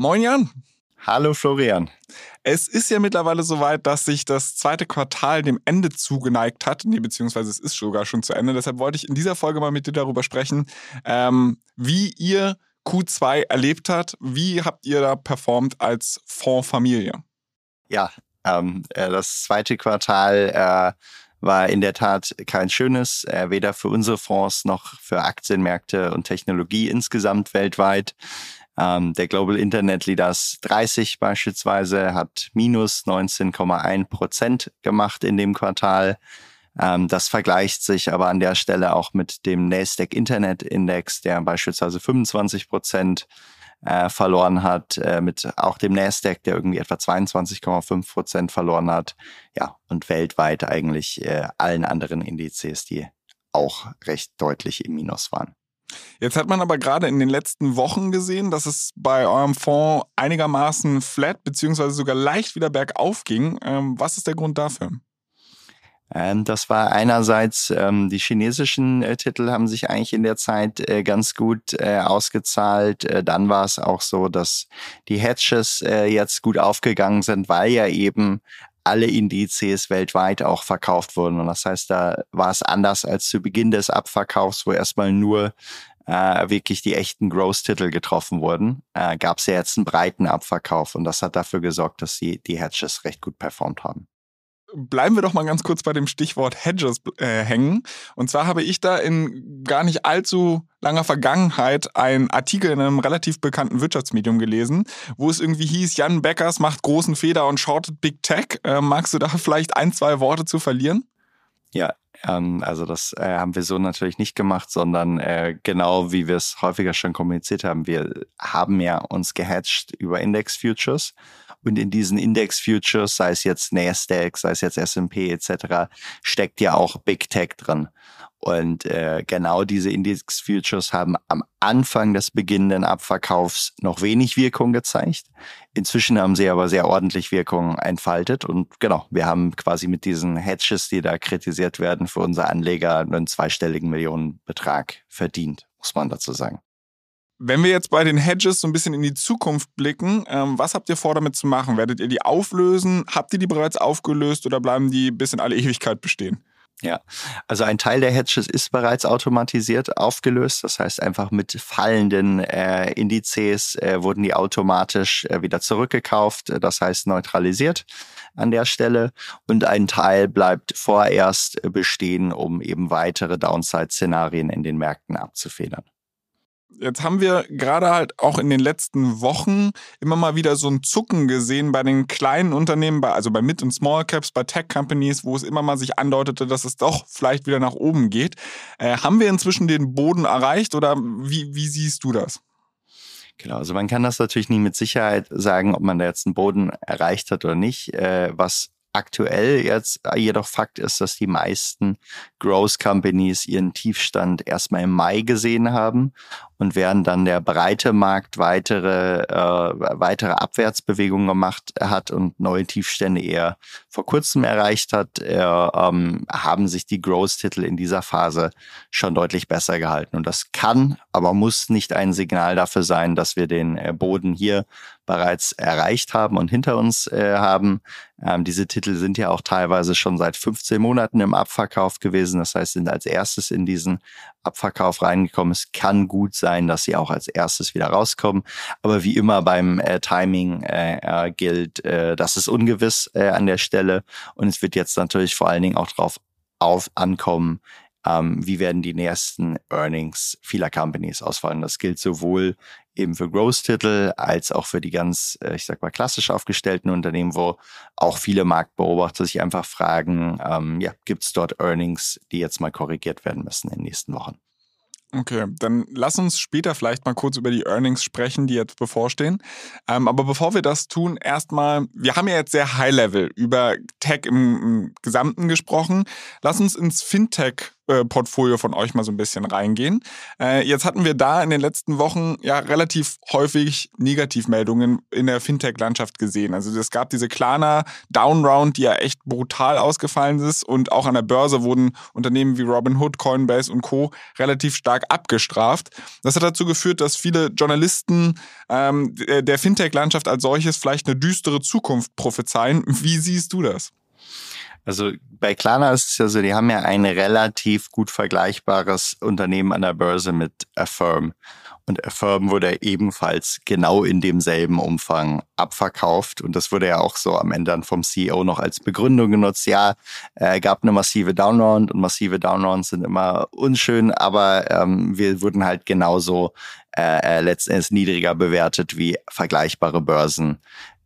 Moin Jan. Hallo Florian. Es ist ja mittlerweile soweit, dass sich das zweite Quartal dem Ende zugeneigt hat. Nee, beziehungsweise es ist sogar schon zu Ende. Deshalb wollte ich in dieser Folge mal mit dir darüber sprechen, ähm, wie ihr Q2 erlebt habt. Wie habt ihr da performt als Fondsfamilie? Ja, ähm, äh, das zweite Quartal äh, war in der Tat kein schönes, äh, weder für unsere Fonds noch für Aktienmärkte und Technologie insgesamt weltweit. Ähm, der Global Internet Leaders 30 beispielsweise hat minus 19,1 Prozent gemacht in dem Quartal. Ähm, das vergleicht sich aber an der Stelle auch mit dem Nasdaq Internet Index, der beispielsweise 25 Prozent äh, verloren hat, äh, mit auch dem Nasdaq, der irgendwie etwa 22,5 Prozent verloren hat. Ja, und weltweit eigentlich äh, allen anderen Indizes, die auch recht deutlich im Minus waren. Jetzt hat man aber gerade in den letzten Wochen gesehen, dass es bei eurem Fonds einigermaßen flat beziehungsweise sogar leicht wieder bergauf ging. Ähm, was ist der Grund dafür? Ähm, das war einerseits, ähm, die chinesischen äh, Titel haben sich eigentlich in der Zeit äh, ganz gut äh, ausgezahlt. Dann war es auch so, dass die Hedges jetzt gut aufgegangen sind, weil ja eben alle Indizes weltweit auch verkauft wurden. Und das heißt, da war es anders als zu Beginn des Abverkaufs, wo erstmal nur äh, wirklich die echten Growth-Titel getroffen wurden, äh, gab es ja jetzt einen breiten Abverkauf und das hat dafür gesorgt, dass die, die Hedges recht gut performt haben bleiben wir doch mal ganz kurz bei dem Stichwort Hedges äh, hängen. Und zwar habe ich da in gar nicht allzu langer Vergangenheit einen Artikel in einem relativ bekannten Wirtschaftsmedium gelesen, wo es irgendwie hieß, Jan Beckers macht großen Feder und shortet Big Tech. Äh, magst du da vielleicht ein, zwei Worte zu verlieren? Ja, ähm, also das äh, haben wir so natürlich nicht gemacht, sondern äh, genau wie wir es häufiger schon kommuniziert haben. Wir haben ja uns gehatcht über Index Futures und in diesen Index Futures, sei es jetzt Nasdaq, sei es jetzt S&P etc., steckt ja auch Big Tech drin. Und äh, genau diese Index Futures haben am Anfang des beginnenden Abverkaufs noch wenig Wirkung gezeigt. Inzwischen haben sie aber sehr ordentlich Wirkung entfaltet. Und genau, wir haben quasi mit diesen Hedges, die da kritisiert werden, für unsere Anleger einen zweistelligen Millionenbetrag verdient, muss man dazu sagen. Wenn wir jetzt bei den Hedges so ein bisschen in die Zukunft blicken, ähm, was habt ihr vor, damit zu machen? Werdet ihr die auflösen? Habt ihr die bereits aufgelöst oder bleiben die bis in alle Ewigkeit bestehen? Ja, also ein Teil der Hedges ist bereits automatisiert aufgelöst. Das heißt, einfach mit fallenden äh, Indizes äh, wurden die automatisch äh, wieder zurückgekauft, das heißt neutralisiert an der Stelle. Und ein Teil bleibt vorerst bestehen, um eben weitere Downside-Szenarien in den Märkten abzufedern. Jetzt haben wir gerade halt auch in den letzten Wochen immer mal wieder so ein Zucken gesehen bei den kleinen Unternehmen, also bei Mid- und Small Caps, bei Tech Companies, wo es immer mal sich andeutete, dass es doch vielleicht wieder nach oben geht. Äh, haben wir inzwischen den Boden erreicht oder wie, wie siehst du das? Genau, also man kann das natürlich nie mit Sicherheit sagen, ob man da jetzt einen Boden erreicht hat oder nicht. Äh, was aktuell jetzt jedoch Fakt ist, dass die meisten Growth Companies ihren Tiefstand erstmal im Mai gesehen haben und während dann der breite Markt weitere, äh, weitere Abwärtsbewegungen gemacht hat und neue Tiefstände eher vor kurzem erreicht hat, äh, ähm, haben sich die Growth-Titel in dieser Phase schon deutlich besser gehalten. Und das kann, aber muss nicht ein Signal dafür sein, dass wir den äh, Boden hier bereits erreicht haben und hinter uns äh, haben. Ähm, diese Titel sind ja auch teilweise schon seit 15 Monaten im Abverkauf gewesen. Das heißt, sind als erstes in diesen Abverkauf reingekommen. Es kann gut sein, dass sie auch als erstes wieder rauskommen. Aber wie immer beim äh, Timing äh, äh, gilt, äh, das ist ungewiss äh, an der Stelle. Und es wird jetzt natürlich vor allen Dingen auch darauf auf ankommen, ähm, wie werden die nächsten Earnings vieler Companies ausfallen. Das gilt sowohl eben für Growth-Titel als auch für die ganz, äh, ich sag mal, klassisch aufgestellten Unternehmen, wo auch viele Marktbeobachter sich einfach fragen, ähm, ja, gibt es dort Earnings, die jetzt mal korrigiert werden müssen in den nächsten Wochen? Okay, dann lass uns später vielleicht mal kurz über die Earnings sprechen, die jetzt bevorstehen. Ähm, aber bevor wir das tun, erstmal, wir haben ja jetzt sehr High-Level über Tech im, im Gesamten gesprochen. Lass uns ins Fintech Portfolio von euch mal so ein bisschen reingehen. Äh, jetzt hatten wir da in den letzten Wochen ja relativ häufig Negativmeldungen in der Fintech-Landschaft gesehen. Also es gab diese Klarna Downround, die ja echt brutal ausgefallen ist und auch an der Börse wurden Unternehmen wie Robinhood, Coinbase und Co. relativ stark abgestraft. Das hat dazu geführt, dass viele Journalisten ähm, der Fintech-Landschaft als solches vielleicht eine düstere Zukunft prophezeien. Wie siehst du das? Also bei Klarna ist es ja so, die haben ja ein relativ gut vergleichbares Unternehmen an der Börse mit Affirm. Und Affirm wurde ebenfalls genau in demselben Umfang abverkauft. Und das wurde ja auch so am Ende dann vom CEO noch als Begründung genutzt. Ja, äh, gab eine massive Downround und massive Downrounds sind immer unschön, aber ähm, wir wurden halt genauso äh, äh letztendlich niedriger bewertet wie vergleichbare Börsen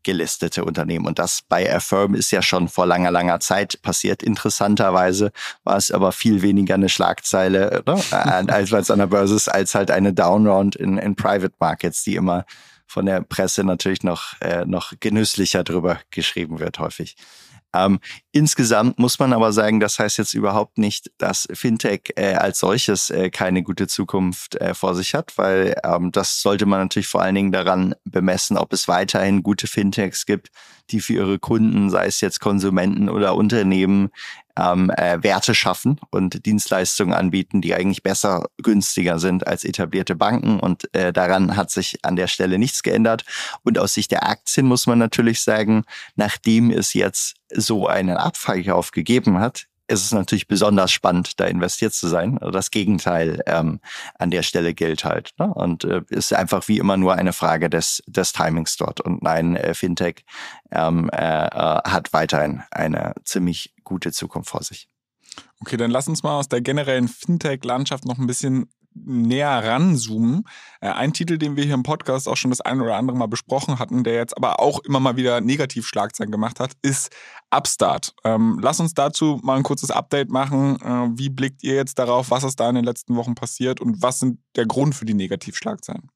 gelistete Unternehmen. Und das bei Affirm ist ja schon vor langer, langer Zeit passiert. Interessanterweise war es aber viel weniger eine Schlagzeile, ne? als an der Börse ist, als halt eine Downround in, in Private Markets, die immer von der Presse natürlich noch, äh, noch genüsslicher drüber geschrieben wird häufig. Ähm, insgesamt muss man aber sagen, das heißt jetzt überhaupt nicht, dass Fintech äh, als solches äh, keine gute Zukunft äh, vor sich hat, weil ähm, das sollte man natürlich vor allen Dingen daran bemessen, ob es weiterhin gute Fintechs gibt, die für ihre Kunden, sei es jetzt Konsumenten oder Unternehmen, ähm, äh, Werte schaffen und Dienstleistungen anbieten, die eigentlich besser, günstiger sind als etablierte Banken. Und äh, daran hat sich an der Stelle nichts geändert. Und aus Sicht der Aktien muss man natürlich sagen, nachdem es jetzt so einen Abverkauf gegeben hat, ist es natürlich besonders spannend, da investiert zu sein. Also das Gegenteil ähm, an der Stelle gilt halt. Ne? Und äh, ist einfach wie immer nur eine Frage des, des Timings dort. Und nein, äh, Fintech ähm, äh, äh, hat weiterhin eine ziemlich gute Zukunft vor sich. Okay, dann lass uns mal aus der generellen Fintech-Landschaft noch ein bisschen näher ranzoomen. Äh, ein Titel, den wir hier im Podcast auch schon das ein oder andere Mal besprochen hatten, der jetzt aber auch immer mal wieder Negativschlagzeilen gemacht hat, ist Upstart. Ähm, lass uns dazu mal ein kurzes Update machen. Äh, wie blickt ihr jetzt darauf, was ist da in den letzten Wochen passiert und was sind der Grund für die Negativschlagzeilen?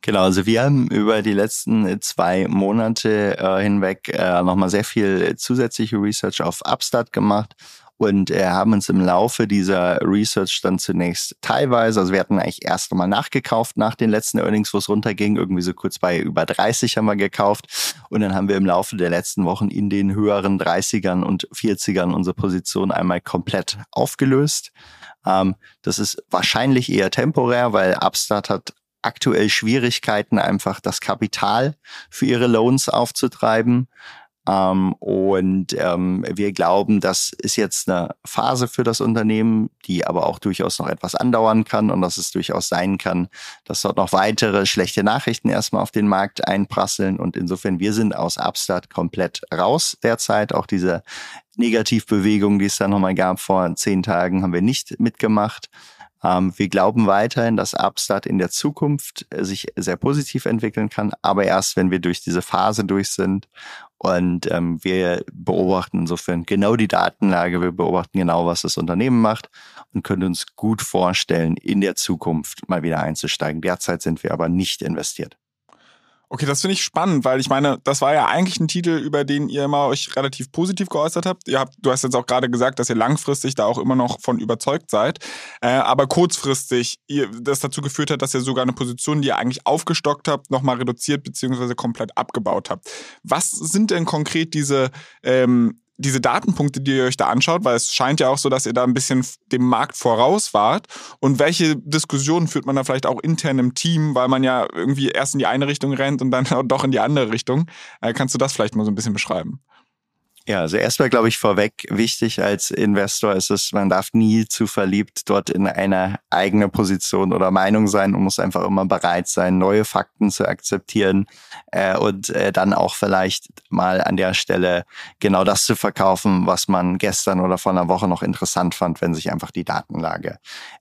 Genau, also wir haben über die letzten zwei Monate äh, hinweg äh, nochmal sehr viel zusätzliche Research auf Upstart gemacht und äh, haben uns im Laufe dieser Research dann zunächst teilweise, also wir hatten eigentlich erst einmal nachgekauft nach den letzten Earnings, wo es runterging, irgendwie so kurz bei über 30 haben wir gekauft und dann haben wir im Laufe der letzten Wochen in den höheren 30ern und 40ern unsere Position einmal komplett aufgelöst. Ähm, das ist wahrscheinlich eher temporär, weil Upstart hat aktuell Schwierigkeiten, einfach das Kapital für ihre Loans aufzutreiben. Ähm, und ähm, wir glauben, das ist jetzt eine Phase für das Unternehmen, die aber auch durchaus noch etwas andauern kann und dass es durchaus sein kann, dass dort noch weitere schlechte Nachrichten erstmal auf den Markt einprasseln. Und insofern, wir sind aus Upstart komplett raus derzeit. Auch diese Negativbewegung, die es da nochmal gab vor zehn Tagen, haben wir nicht mitgemacht. Ähm, wir glauben weiterhin, dass Upstart in der Zukunft äh, sich sehr positiv entwickeln kann, aber erst, wenn wir durch diese Phase durch sind. Und ähm, wir beobachten insofern genau die Datenlage, wir beobachten genau, was das Unternehmen macht und können uns gut vorstellen, in der Zukunft mal wieder einzusteigen. Derzeit sind wir aber nicht investiert. Okay, das finde ich spannend, weil ich meine, das war ja eigentlich ein Titel, über den ihr immer euch relativ positiv geäußert habt. Ihr habt, du hast jetzt auch gerade gesagt, dass ihr langfristig da auch immer noch von überzeugt seid, äh, aber kurzfristig ihr, das dazu geführt hat, dass ihr sogar eine Position, die ihr eigentlich aufgestockt habt, nochmal reduziert bzw. komplett abgebaut habt. Was sind denn konkret diese ähm, diese Datenpunkte, die ihr euch da anschaut, weil es scheint ja auch so, dass ihr da ein bisschen dem Markt voraus wart. Und welche Diskussionen führt man da vielleicht auch intern im Team, weil man ja irgendwie erst in die eine Richtung rennt und dann doch in die andere Richtung? Äh, kannst du das vielleicht mal so ein bisschen beschreiben? Ja, also erstmal glaube ich vorweg wichtig als Investor ist es, man darf nie zu verliebt dort in eine eigene Position oder Meinung sein und muss einfach immer bereit sein, neue Fakten zu akzeptieren äh, und äh, dann auch vielleicht mal an der Stelle genau das zu verkaufen, was man gestern oder vor einer Woche noch interessant fand, wenn sich einfach die Datenlage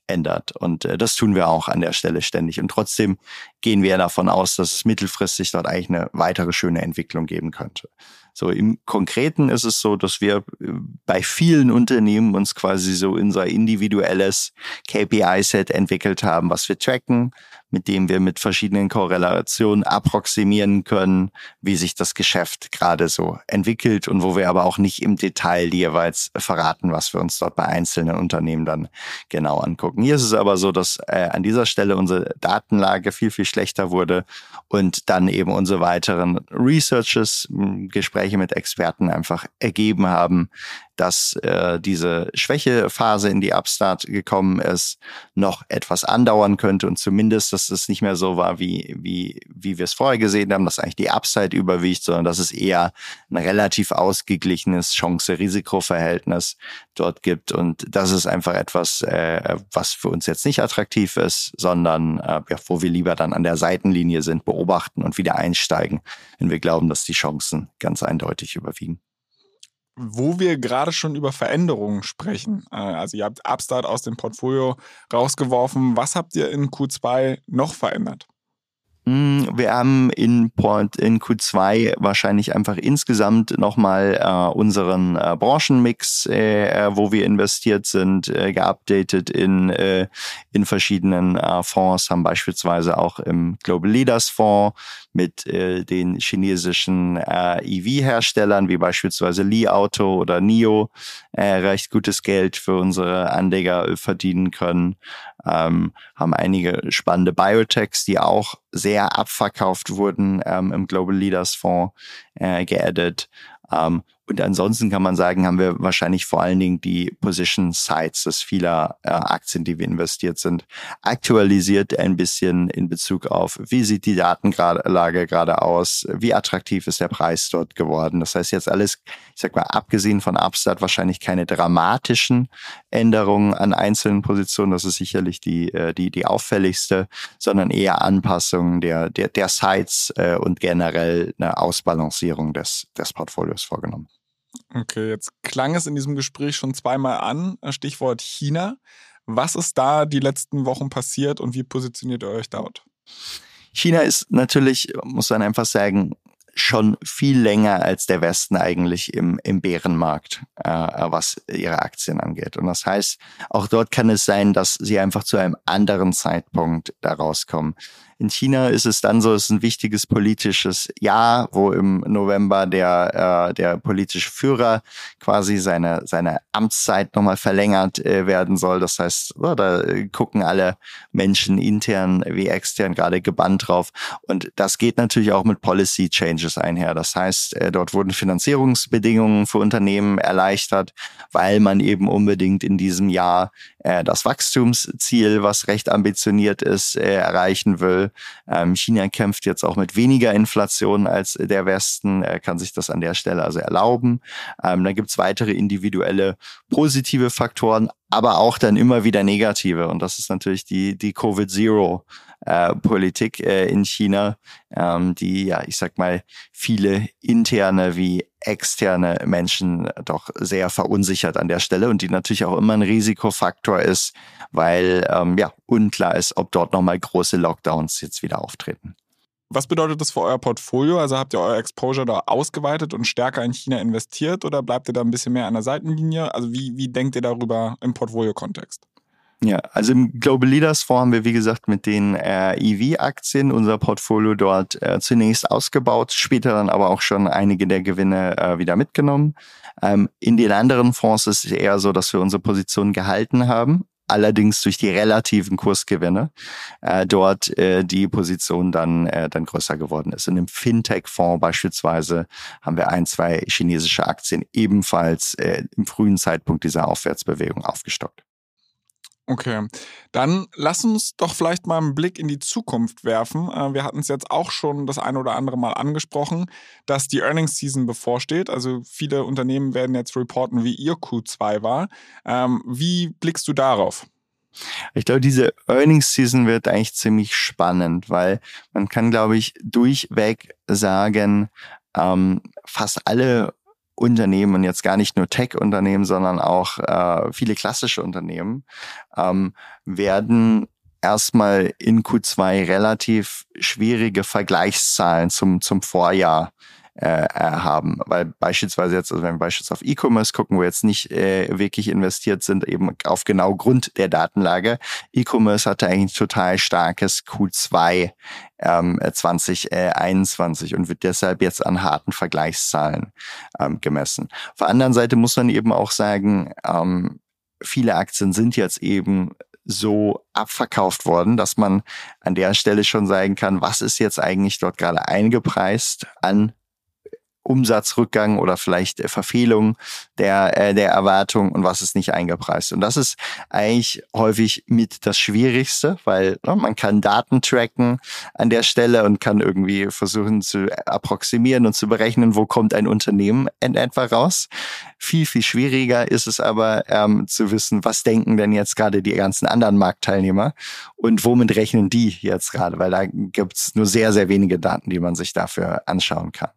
ändert. Und äh, das tun wir auch an der Stelle ständig. Und trotzdem gehen wir davon aus, dass es mittelfristig dort eigentlich eine weitere schöne Entwicklung geben könnte. So im Konkreten ist es so, dass wir äh, bei vielen Unternehmen uns quasi so unser individuelles KPI-Set entwickelt haben, was wir tracken, mit dem wir mit verschiedenen Korrelationen approximieren können, wie sich das Geschäft gerade so entwickelt und wo wir aber auch nicht im Detail jeweils verraten, was wir uns dort bei einzelnen Unternehmen dann genau angucken. Hier ist es aber so, dass äh, an dieser Stelle unsere Datenlage viel, viel schlechter wurde und dann eben unsere weiteren Researches, Gespräche mit Experten einfach ergeben haben, dass äh, diese Schwächephase in die Upstart gekommen ist, noch etwas andauern könnte und zumindest, dass es nicht mehr so war, wie, wie, wie wir es vorher gesehen haben, dass eigentlich die Upside überwiegt, sondern dass es eher ein relativ ausgeglichenes Chance-Risiko-Verhältnis dort gibt. Und das ist einfach etwas, äh, was für uns jetzt nicht attraktiv ist, sondern äh, ja, wo wir lieber dann an der Seitenlinie sind, beobachten und wieder einsteigen, wenn wir glauben, dass die Chancen ganz eindeutig überwiegen wo wir gerade schon über Veränderungen sprechen. Äh, also ihr habt Upstart aus dem Portfolio rausgeworfen. Was habt ihr in Q2 noch verändert? Hm, wir haben in, Port, in Q2 wahrscheinlich einfach insgesamt nochmal äh, unseren äh, Branchenmix, äh, äh, wo wir investiert sind, äh, geupdatet in, äh, in verschiedenen Fonds, haben beispielsweise auch im Global Leaders Fonds mit äh, den chinesischen äh, EV-Herstellern wie beispielsweise Li Auto oder NIO äh, recht gutes Geld für unsere Anleger verdienen können ähm, haben einige spannende Biotechs, die auch sehr abverkauft wurden ähm, im Global Leaders Fonds äh, geaddet. Ähm, und ansonsten kann man sagen, haben wir wahrscheinlich vor allen Dingen die Position Sizes vieler äh, Aktien, die wir investiert sind, aktualisiert ein bisschen in Bezug auf, wie sieht die Datenlage gerade aus, wie attraktiv ist der Preis dort geworden. Das heißt jetzt alles, ich sag mal, abgesehen von Upstart wahrscheinlich keine dramatischen Änderungen an einzelnen Positionen. Das ist sicherlich die, äh, die, die auffälligste, sondern eher Anpassungen der, der, der Sites äh, und generell eine Ausbalancierung des, des Portfolios vorgenommen. Okay, jetzt klang es in diesem Gespräch schon zweimal an, äh, Stichwort China. Was ist da die letzten Wochen passiert und wie positioniert ihr euch dort? China ist natürlich, muss man einfach sagen, schon viel länger als der Westen eigentlich im, im Bärenmarkt, äh, was ihre Aktien angeht. Und das heißt, auch dort kann es sein, dass sie einfach zu einem anderen Zeitpunkt da rauskommen. In China ist es dann so, es ist ein wichtiges politisches Jahr, wo im November der, äh, der politische Führer quasi seine, seine Amtszeit nochmal verlängert äh, werden soll. Das heißt, oh, da gucken alle Menschen intern wie extern gerade gebannt drauf. Und das geht natürlich auch mit Policy Changes einher. Das heißt, äh, dort wurden Finanzierungsbedingungen für Unternehmen erleichtert, weil man eben unbedingt in diesem Jahr äh, das Wachstumsziel, was recht ambitioniert ist, äh, erreichen will. Ähm, China kämpft jetzt auch mit weniger Inflation als der Westen, er kann sich das an der Stelle also erlauben. Ähm, dann gibt's weitere individuelle positive Faktoren, aber auch dann immer wieder negative. Und das ist natürlich die, die Covid-Zero äh, Politik äh, in China, ähm, die ja, ich sag mal, viele interne wie externe Menschen doch sehr verunsichert an der Stelle und die natürlich auch immer ein Risikofaktor ist, weil ähm, ja unklar ist, ob dort nochmal große Lockdowns jetzt wieder auftreten. Was bedeutet das für euer Portfolio? Also habt ihr euer Exposure da ausgeweitet und stärker in China investiert oder bleibt ihr da ein bisschen mehr an der Seitenlinie? Also wie, wie denkt ihr darüber im Portfolio-Kontext? Ja, also im Global Leaders Fonds haben wir, wie gesagt, mit den äh, EV-Aktien unser Portfolio dort äh, zunächst ausgebaut, später dann aber auch schon einige der Gewinne äh, wieder mitgenommen. Ähm, in den anderen Fonds ist es eher so, dass wir unsere Position gehalten haben, allerdings durch die relativen Kursgewinne äh, dort äh, die Position dann, äh, dann größer geworden ist. Und im Fintech-Fonds beispielsweise haben wir ein, zwei chinesische Aktien ebenfalls äh, im frühen Zeitpunkt dieser Aufwärtsbewegung aufgestockt. Okay, dann lass uns doch vielleicht mal einen Blick in die Zukunft werfen. Äh, wir hatten es jetzt auch schon das eine oder andere Mal angesprochen, dass die Earnings Season bevorsteht. Also viele Unternehmen werden jetzt reporten, wie ihr Q2 war. Ähm, wie blickst du darauf? Ich glaube, diese Earnings Season wird eigentlich ziemlich spannend, weil man kann, glaube ich, durchweg sagen, ähm, fast alle Unternehmen und jetzt gar nicht nur Tech-Unternehmen, sondern auch äh, viele klassische Unternehmen ähm, werden erstmal in Q2 relativ schwierige Vergleichszahlen zum, zum Vorjahr äh, äh, haben. Weil beispielsweise jetzt, also wenn wir beispielsweise auf E-Commerce gucken, wo jetzt nicht äh, wirklich investiert sind, eben auf genau Grund der Datenlage. E-Commerce hatte eigentlich total starkes Q2 ähm, 2021 und wird deshalb jetzt an harten Vergleichszahlen ähm, gemessen. Auf der anderen Seite muss man eben auch sagen, ähm, viele Aktien sind jetzt eben so abverkauft worden, dass man an der Stelle schon sagen kann, was ist jetzt eigentlich dort gerade eingepreist an Umsatzrückgang oder vielleicht äh, Verfehlung der, äh, der Erwartung und was ist nicht eingepreist. Und das ist eigentlich häufig mit das Schwierigste, weil ne, man kann Daten tracken an der Stelle und kann irgendwie versuchen zu approximieren und zu berechnen, wo kommt ein Unternehmen in etwa raus. Viel, viel schwieriger ist es aber ähm, zu wissen, was denken denn jetzt gerade die ganzen anderen Marktteilnehmer und womit rechnen die jetzt gerade, weil da gibt's nur sehr, sehr wenige Daten, die man sich dafür anschauen kann.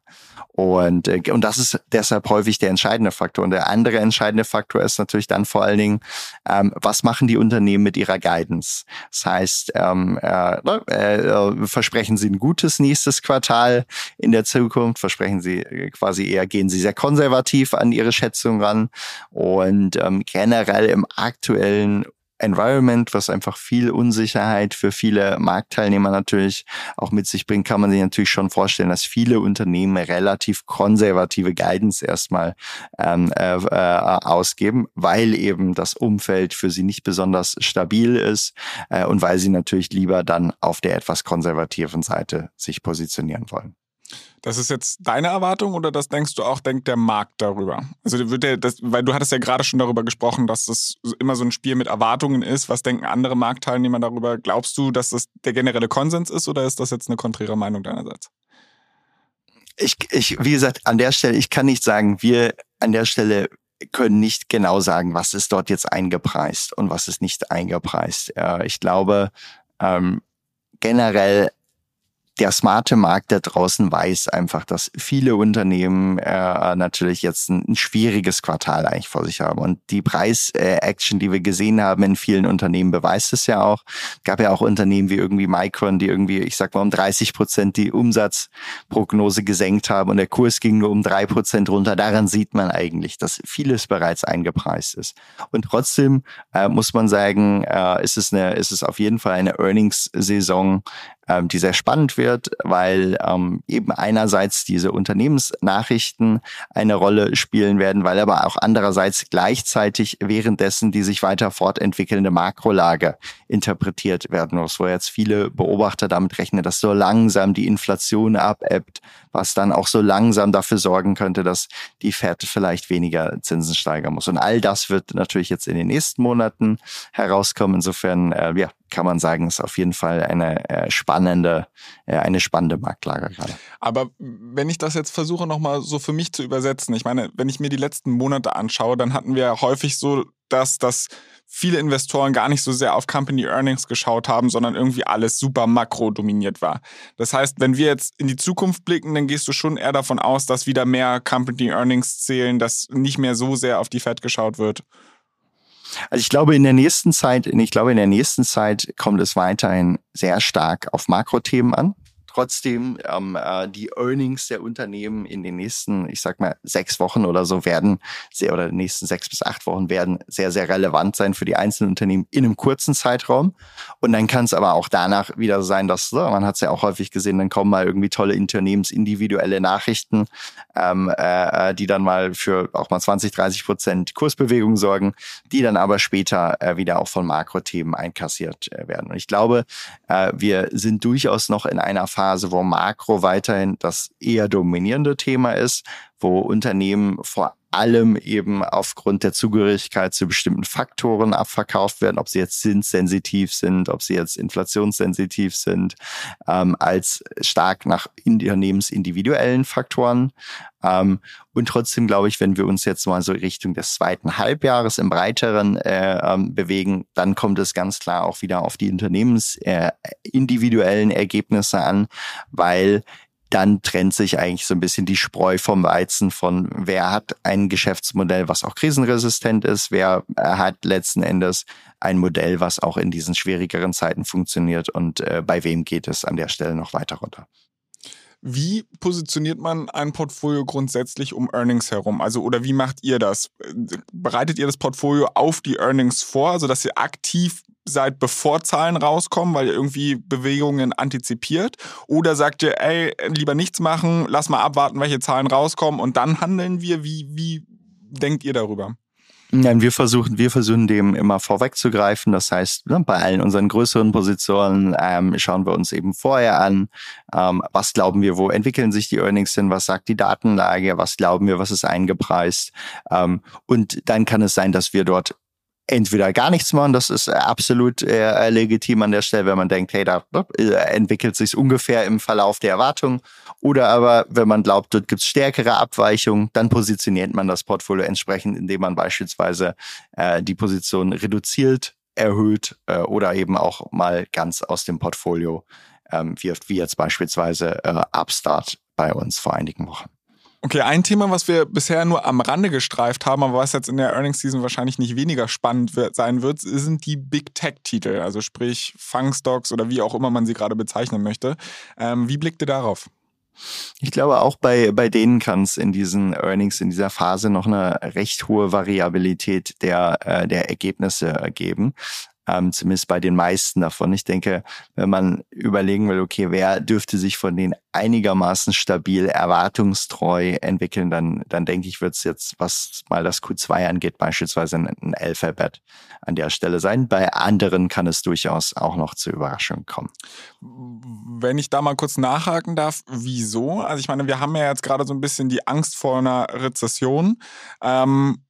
Und, äh, und das ist deshalb häufig der entscheidende Faktor. Und der andere entscheidende Faktor ist natürlich dann vor allen Dingen, ähm, was machen die Unternehmen mit ihrer Guidance? Das heißt, ähm, äh, ne, äh, versprechen sie ein gutes nächstes Quartal in der Zukunft? Versprechen sie äh, quasi eher, gehen sie sehr konservativ an ihre Schätzung ran? Und ähm, generell im aktuellen Environment, was einfach viel Unsicherheit für viele Marktteilnehmer natürlich auch mit sich bringt, kann man sich natürlich schon vorstellen, dass viele Unternehmen relativ konservative Guidance erstmal ähm, äh, äh, ausgeben, weil eben das Umfeld für sie nicht besonders stabil ist äh, und weil sie natürlich lieber dann auf der etwas konservativen Seite sich positionieren wollen. Das ist jetzt deine Erwartung oder das denkst du auch, denkt der Markt darüber? Also wird der, das, weil du hattest ja gerade schon darüber gesprochen, dass das immer so ein Spiel mit Erwartungen ist. Was denken andere Marktteilnehmer darüber? Glaubst du, dass das der generelle Konsens ist oder ist das jetzt eine konträre Meinung deinerseits? Ich, ich, wie gesagt, an der Stelle, ich kann nicht sagen, wir an der Stelle können nicht genau sagen, was ist dort jetzt eingepreist und was ist nicht eingepreist. Ich glaube, ähm, generell der smarte Markt da draußen weiß einfach, dass viele Unternehmen äh, natürlich jetzt ein, ein, schwieriges Quartal eigentlich vor sich haben. Und die Preis-Action, die wir gesehen haben in vielen Unternehmen, beweist es ja auch. Gab ja auch Unternehmen wie irgendwie Micron, die irgendwie, ich sag mal, um 30 Prozent die Umsatzprognose gesenkt haben und der Kurs ging nur um drei Prozent runter. Daran sieht man eigentlich, dass vieles bereits eingepreist ist. Und trotzdem äh, muss man sagen, äh, ist es eine, ist es auf jeden Fall eine Earnings-Saison, ähm, die sehr spannend wird, weil ähm, eben einerseits diese Unternehmensnachrichten eine Rolle spielen werden, weil aber auch andererseits gleichzeitig währenddessen die sich weiter fortentwickelnde Makrolage interpretiert werden muss, wo jetzt viele Beobachter damit rechnen, dass so langsam die Inflation abebbt, was dann auch so langsam dafür sorgen könnte, dass die Fed vielleicht weniger Zinsen steigern muss. Und all das wird natürlich jetzt in den nächsten Monaten herauskommen. Insofern, äh, ja, kann man sagen, ist auf jeden Fall eine äh, spannende, äh, eine spannende Marktlage gerade. Aber wenn ich das jetzt versuche, nochmal so für mich zu übersetzen, ich meine, wenn ich mir die letzten Monate anschaue, dann hatten wir häufig so das, dass viele Investoren gar nicht so sehr auf Company Earnings geschaut haben, sondern irgendwie alles super makro dominiert war. Das heißt, wenn wir jetzt in die Zukunft blicken, dann gehst du schon eher davon aus, dass wieder mehr Company Earnings zählen, dass nicht mehr so sehr auf die Fed geschaut wird. Also ich glaube, in der nächsten Zeit, ich glaube, in der nächsten Zeit kommt es weiterhin sehr stark auf Makrothemen an trotzdem ähm, äh, die Earnings der Unternehmen in den nächsten, ich sag mal, sechs Wochen oder so werden sehr oder nächsten sechs bis acht Wochen werden sehr, sehr relevant sein für die einzelnen Unternehmen in einem kurzen Zeitraum. Und dann kann es aber auch danach wieder sein, dass, man hat es ja auch häufig gesehen, dann kommen mal irgendwie tolle unternehmensindividuelle Nachrichten, ähm, äh, die dann mal für auch mal 20, 30 Prozent Kursbewegung sorgen, die dann aber später äh, wieder auch von Makrothemen einkassiert äh, werden. Und ich glaube, äh, wir sind durchaus noch in einer Phase, Phase, wo Makro weiterhin das eher dominierende Thema ist, wo Unternehmen vor allem eben aufgrund der Zugehörigkeit zu bestimmten Faktoren abverkauft werden, ob sie jetzt zinssensitiv sind, ob sie jetzt inflationssensitiv sind, ähm, als stark nach unternehmensindividuellen Faktoren. Ähm, und trotzdem glaube ich, wenn wir uns jetzt mal so Richtung des zweiten Halbjahres im breiteren äh, ähm, bewegen, dann kommt es ganz klar auch wieder auf die unternehmensindividuellen äh, Ergebnisse an, weil dann trennt sich eigentlich so ein bisschen die Spreu vom Weizen von wer hat ein Geschäftsmodell, was auch krisenresistent ist, wer hat letzten Endes ein Modell, was auch in diesen schwierigeren Zeiten funktioniert und äh, bei wem geht es an der Stelle noch weiter runter. Wie positioniert man ein Portfolio grundsätzlich um Earnings herum? Also, oder wie macht ihr das? Bereitet ihr das Portfolio auf die Earnings vor, also dass ihr aktiv seid, bevor Zahlen rauskommen, weil ihr irgendwie Bewegungen antizipiert? Oder sagt ihr, ey, lieber nichts machen, lass mal abwarten, welche Zahlen rauskommen und dann handeln wir? Wie, wie denkt ihr darüber? Nein, wir versuchen, wir versuchen dem immer vorwegzugreifen. Das heißt, ne, bei allen unseren größeren Positionen ähm, schauen wir uns eben vorher an, ähm, was glauben wir, wo entwickeln sich die Earnings hin, was sagt die Datenlage, was glauben wir, was ist eingepreist. Ähm, und dann kann es sein, dass wir dort entweder gar nichts machen, das ist absolut äh, legitim an der Stelle, wenn man denkt, hey, da äh, entwickelt sich ungefähr im Verlauf der Erwartung. Oder aber, wenn man glaubt, dort gibt es stärkere Abweichungen, dann positioniert man das Portfolio entsprechend, indem man beispielsweise äh, die Position reduziert, erhöht äh, oder eben auch mal ganz aus dem Portfolio ähm, wirft, wie jetzt beispielsweise äh, Upstart bei uns vor einigen Wochen. Okay, ein Thema, was wir bisher nur am Rande gestreift haben, aber was jetzt in der Earnings Season wahrscheinlich nicht weniger spannend wird, sein wird, sind die Big Tech-Titel, also sprich Fangstocks oder wie auch immer man sie gerade bezeichnen möchte. Ähm, wie blickt ihr darauf? Ich glaube, auch bei, bei denen kann es in diesen Earnings, in dieser Phase noch eine recht hohe Variabilität der, äh, der Ergebnisse geben ähm, zumindest bei den meisten davon. Ich denke, wenn man überlegen will, okay, wer dürfte sich von denen einigermaßen stabil, erwartungstreu entwickeln, dann, dann denke ich, wird es jetzt, was mal das Q2 angeht, beispielsweise ein, ein Alphabet an der Stelle sein. Bei anderen kann es durchaus auch noch zur Überraschung kommen. Wenn ich da mal kurz nachhaken darf, wieso? Also ich meine, wir haben ja jetzt gerade so ein bisschen die Angst vor einer Rezession. Ähm,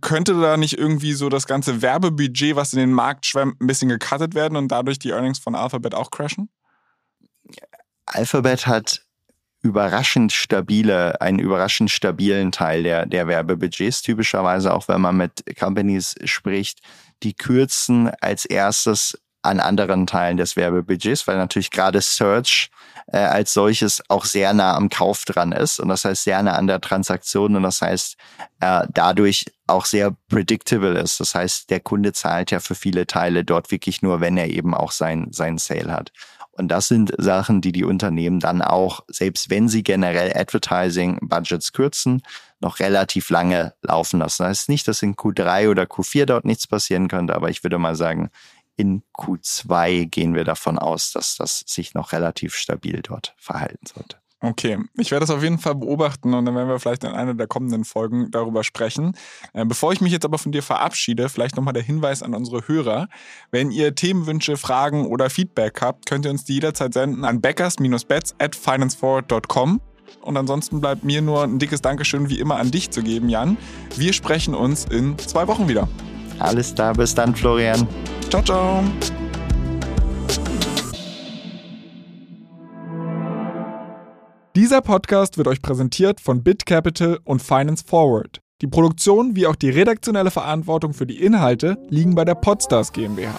könnte da nicht irgendwie so das ganze Werbebudget, was in den Markt schwemmt, ein bisschen gecuttet werden und dadurch die Earnings von Alphabet auch crashen? Alphabet hat überraschend stabile, einen überraschend stabilen Teil der, der Werbebudgets, typischerweise auch wenn man mit Companies spricht, die kürzen als erstes an anderen Teilen des Werbebudgets, weil natürlich gerade Search äh, als solches auch sehr nah am Kauf dran ist und das heißt sehr nah an der Transaktion und das heißt äh, dadurch auch sehr predictable ist. Das heißt, der Kunde zahlt ja für viele Teile dort wirklich nur, wenn er eben auch sein, sein Sale hat. Und das sind Sachen, die die Unternehmen dann auch, selbst wenn sie generell Advertising-Budgets kürzen, noch relativ lange laufen lassen. Das heißt nicht, dass in Q3 oder Q4 dort nichts passieren könnte, aber ich würde mal sagen, in Q2 gehen wir davon aus, dass das sich noch relativ stabil dort verhalten sollte. Okay, ich werde das auf jeden Fall beobachten und dann werden wir vielleicht in einer der kommenden Folgen darüber sprechen. Äh, bevor ich mich jetzt aber von dir verabschiede, vielleicht nochmal der Hinweis an unsere Hörer. Wenn ihr Themenwünsche, Fragen oder Feedback habt, könnt ihr uns die jederzeit senden an backers-bets at financeforward.com. Und ansonsten bleibt mir nur ein dickes Dankeschön wie immer an dich zu geben, Jan. Wir sprechen uns in zwei Wochen wieder. Alles da, bis dann, Florian. Ciao, ciao. Dieser Podcast wird euch präsentiert von BitCapital und Finance Forward. Die Produktion wie auch die redaktionelle Verantwortung für die Inhalte liegen bei der Podstars GmbH.